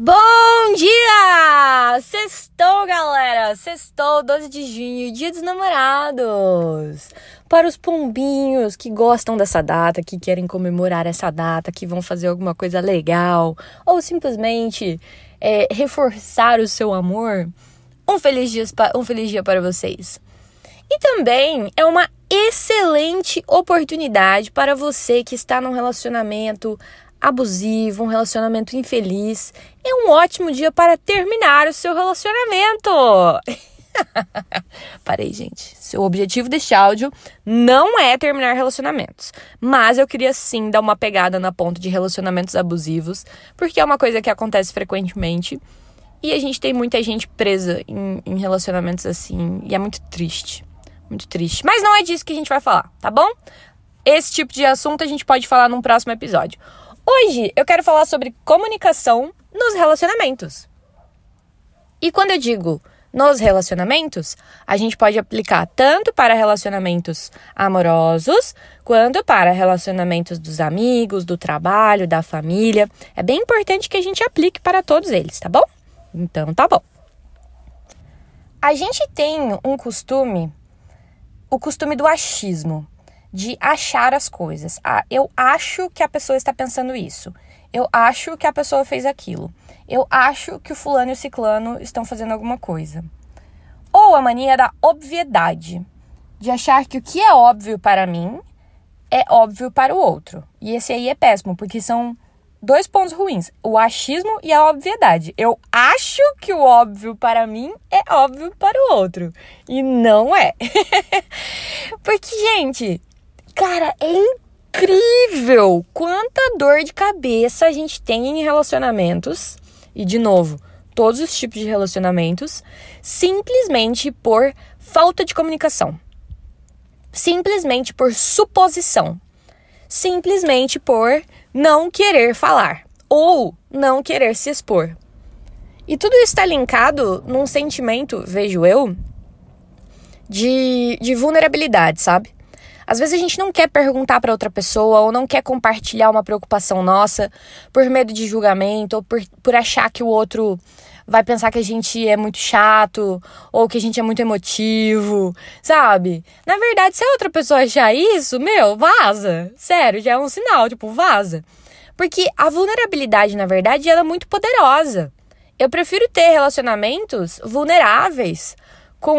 Bom dia! Sextou, galera! Sextou, 12 de junho, dia dos namorados! Para os pombinhos que gostam dessa data, que querem comemorar essa data, que vão fazer alguma coisa legal, ou simplesmente é, reforçar o seu amor, um feliz, dia, um feliz dia para vocês! E também é uma excelente oportunidade para você que está num relacionamento abusivo, um relacionamento infeliz, é um ótimo dia para terminar o seu relacionamento. Parei, gente. O objetivo deste áudio não é terminar relacionamentos, mas eu queria sim dar uma pegada na ponta de relacionamentos abusivos, porque é uma coisa que acontece frequentemente e a gente tem muita gente presa em, em relacionamentos assim e é muito triste. Muito triste. Mas não é disso que a gente vai falar, tá bom? Esse tipo de assunto a gente pode falar num próximo episódio. Hoje eu quero falar sobre comunicação nos relacionamentos. E quando eu digo nos relacionamentos, a gente pode aplicar tanto para relacionamentos amorosos quanto para relacionamentos dos amigos, do trabalho, da família. É bem importante que a gente aplique para todos eles, tá bom? Então tá bom. A gente tem um costume, o costume do achismo de achar as coisas. Ah, eu acho que a pessoa está pensando isso. Eu acho que a pessoa fez aquilo. Eu acho que o fulano e o ciclano estão fazendo alguma coisa. Ou a mania da obviedade, de achar que o que é óbvio para mim é óbvio para o outro. E esse aí é péssimo, porque são dois pontos ruins: o achismo e a obviedade. Eu acho que o óbvio para mim é óbvio para o outro. E não é. porque, gente, Cara, é incrível quanta dor de cabeça a gente tem em relacionamentos. E, de novo, todos os tipos de relacionamentos, simplesmente por falta de comunicação. Simplesmente por suposição. Simplesmente por não querer falar ou não querer se expor. E tudo isso está linkado num sentimento, vejo eu, de, de vulnerabilidade, sabe? Às vezes a gente não quer perguntar para outra pessoa ou não quer compartilhar uma preocupação nossa por medo de julgamento ou por, por achar que o outro vai pensar que a gente é muito chato ou que a gente é muito emotivo, sabe? Na verdade, se a outra pessoa achar isso, meu, vaza. Sério, já é um sinal, tipo, vaza. Porque a vulnerabilidade, na verdade, ela é muito poderosa. Eu prefiro ter relacionamentos vulneráveis com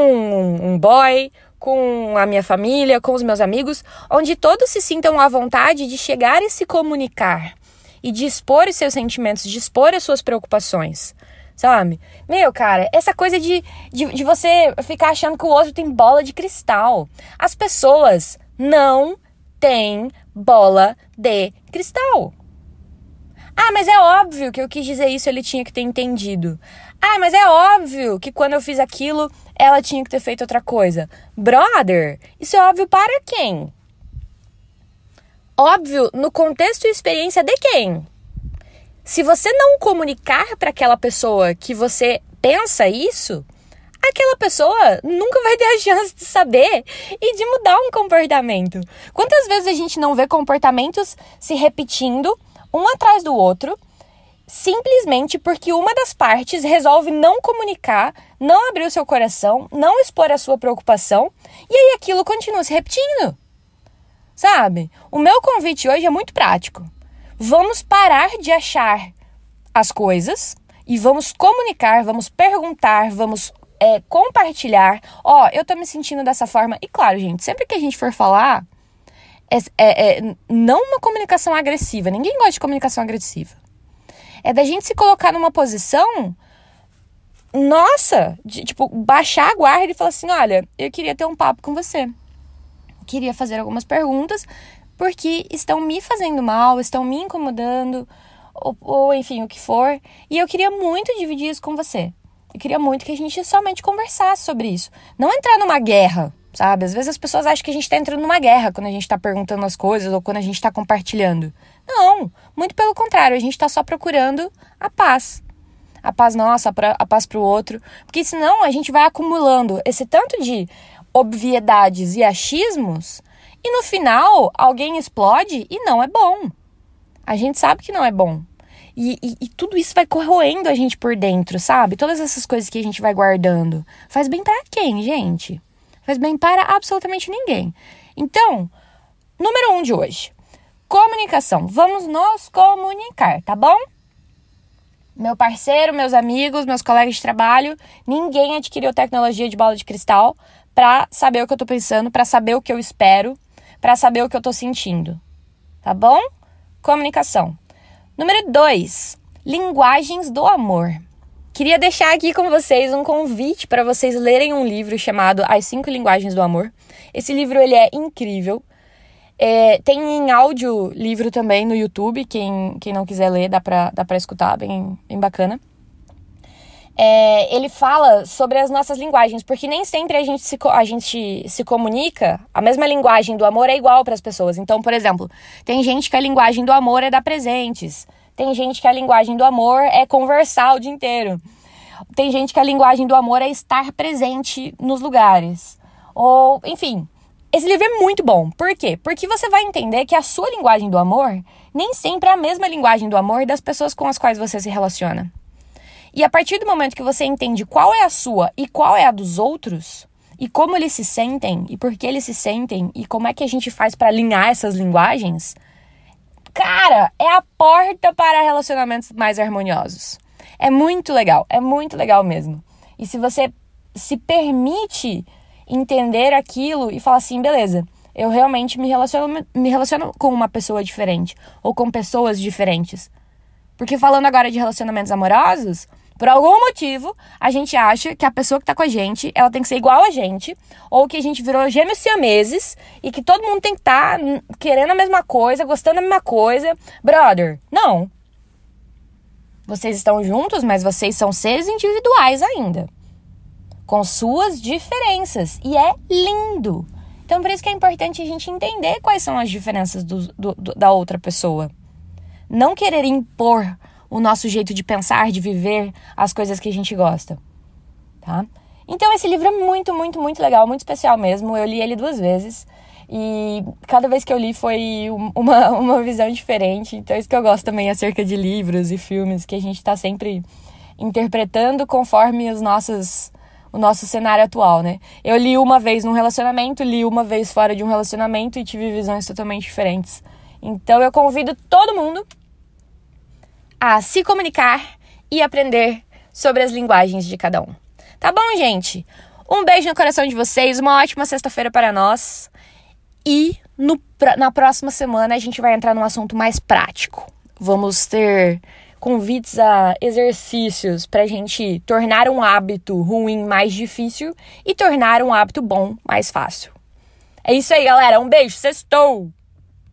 um boy, com a minha família, com os meus amigos, onde todos se sintam à vontade de chegar e se comunicar e de expor os seus sentimentos, de expor as suas preocupações. Sabe? Meu, cara, essa coisa de, de, de você ficar achando que o outro tem bola de cristal. As pessoas não têm bola de cristal. Ah, mas é óbvio que eu quis dizer isso, ele tinha que ter entendido. Ah, mas é óbvio que quando eu fiz aquilo, ela tinha que ter feito outra coisa. Brother, isso é óbvio para quem? Óbvio no contexto e experiência de quem? Se você não comunicar para aquela pessoa que você pensa isso, aquela pessoa nunca vai ter a chance de saber e de mudar um comportamento. Quantas vezes a gente não vê comportamentos se repetindo um atrás do outro, simplesmente porque uma das partes resolve não comunicar, não abrir o seu coração, não expor a sua preocupação, e aí aquilo continua se repetindo. Sabe? O meu convite hoje é muito prático. Vamos parar de achar as coisas e vamos comunicar, vamos perguntar, vamos é, compartilhar. Ó, oh, eu tô me sentindo dessa forma. E claro, gente, sempre que a gente for falar, é, é, é, não uma comunicação agressiva. Ninguém gosta de comunicação agressiva. É da gente se colocar numa posição, nossa, de tipo, baixar a guarda e falar assim: olha, eu queria ter um papo com você. Queria fazer algumas perguntas, porque estão me fazendo mal, estão me incomodando, ou, ou enfim, o que for. E eu queria muito dividir isso com você. Eu queria muito que a gente somente conversasse sobre isso. Não entrar numa guerra, sabe? Às vezes as pessoas acham que a gente está entrando numa guerra quando a gente está perguntando as coisas ou quando a gente está compartilhando. Não, muito pelo contrário, a gente está só procurando a paz. A paz nossa, a paz para o outro. Porque senão a gente vai acumulando esse tanto de obviedades e achismos e no final alguém explode e não é bom. A gente sabe que não é bom. E, e, e, tudo isso vai corroendo a gente por dentro, sabe? Todas essas coisas que a gente vai guardando. Faz bem para quem, gente? Faz bem para absolutamente ninguém. Então, número um de hoje: comunicação. Vamos nos comunicar, tá bom? Meu parceiro, meus amigos, meus colegas de trabalho, ninguém adquiriu tecnologia de bola de cristal para saber o que eu tô pensando, para saber o que eu espero, para saber o que eu tô sentindo. Tá bom? Comunicação. Número 2, linguagens do amor. Queria deixar aqui com vocês um convite para vocês lerem um livro chamado As Cinco Linguagens do Amor. Esse livro ele é incrível. É, tem em áudio livro também no YouTube, quem, quem não quiser ler, dá pra, dá pra escutar, bem, bem bacana. É, ele fala sobre as nossas linguagens, porque nem sempre a gente, se, a gente se comunica, a mesma linguagem do amor é igual para as pessoas. Então, por exemplo, tem gente que a linguagem do amor é dar presentes, tem gente que a linguagem do amor é conversar o dia inteiro, tem gente que a linguagem do amor é estar presente nos lugares, ou enfim. Esse livro é muito bom. Por quê? Porque você vai entender que a sua linguagem do amor nem sempre é a mesma linguagem do amor das pessoas com as quais você se relaciona. E a partir do momento que você entende qual é a sua e qual é a dos outros, e como eles se sentem, e por que eles se sentem, e como é que a gente faz para alinhar essas linguagens, cara, é a porta para relacionamentos mais harmoniosos. É muito legal, é muito legal mesmo. E se você se permite entender aquilo e falar assim, beleza, eu realmente me relaciono, me relaciono com uma pessoa diferente ou com pessoas diferentes. Porque falando agora de relacionamentos amorosos, por algum motivo, a gente acha que a pessoa que tá com a gente, ela tem que ser igual a gente, ou que a gente virou gêmeos siameses e que todo mundo tem que estar tá querendo a mesma coisa, gostando da mesma coisa. Brother, não. Vocês estão juntos, mas vocês são seres individuais ainda com suas diferenças. E é lindo. Então, por isso que é importante a gente entender quais são as diferenças do, do, do, da outra pessoa. Não querer impor o nosso jeito de pensar, de viver as coisas que a gente gosta. Tá? Então, esse livro é muito, muito, muito legal, muito especial mesmo. Eu li ele duas vezes. E cada vez que eu li foi uma, uma visão diferente. Então, é isso que eu gosto também acerca de livros e filmes, que a gente está sempre interpretando conforme os nossos o nosso cenário atual, né? Eu li uma vez num relacionamento, li uma vez fora de um relacionamento e tive visões totalmente diferentes. Então eu convido todo mundo a se comunicar e aprender sobre as linguagens de cada um. Tá bom, gente? Um beijo no coração de vocês, uma ótima sexta-feira para nós. E no, na próxima semana a gente vai entrar num assunto mais prático. Vamos ter convites a exercícios para a gente tornar um hábito ruim mais difícil e tornar um hábito bom mais fácil. É isso aí, galera. Um beijo. Sextou!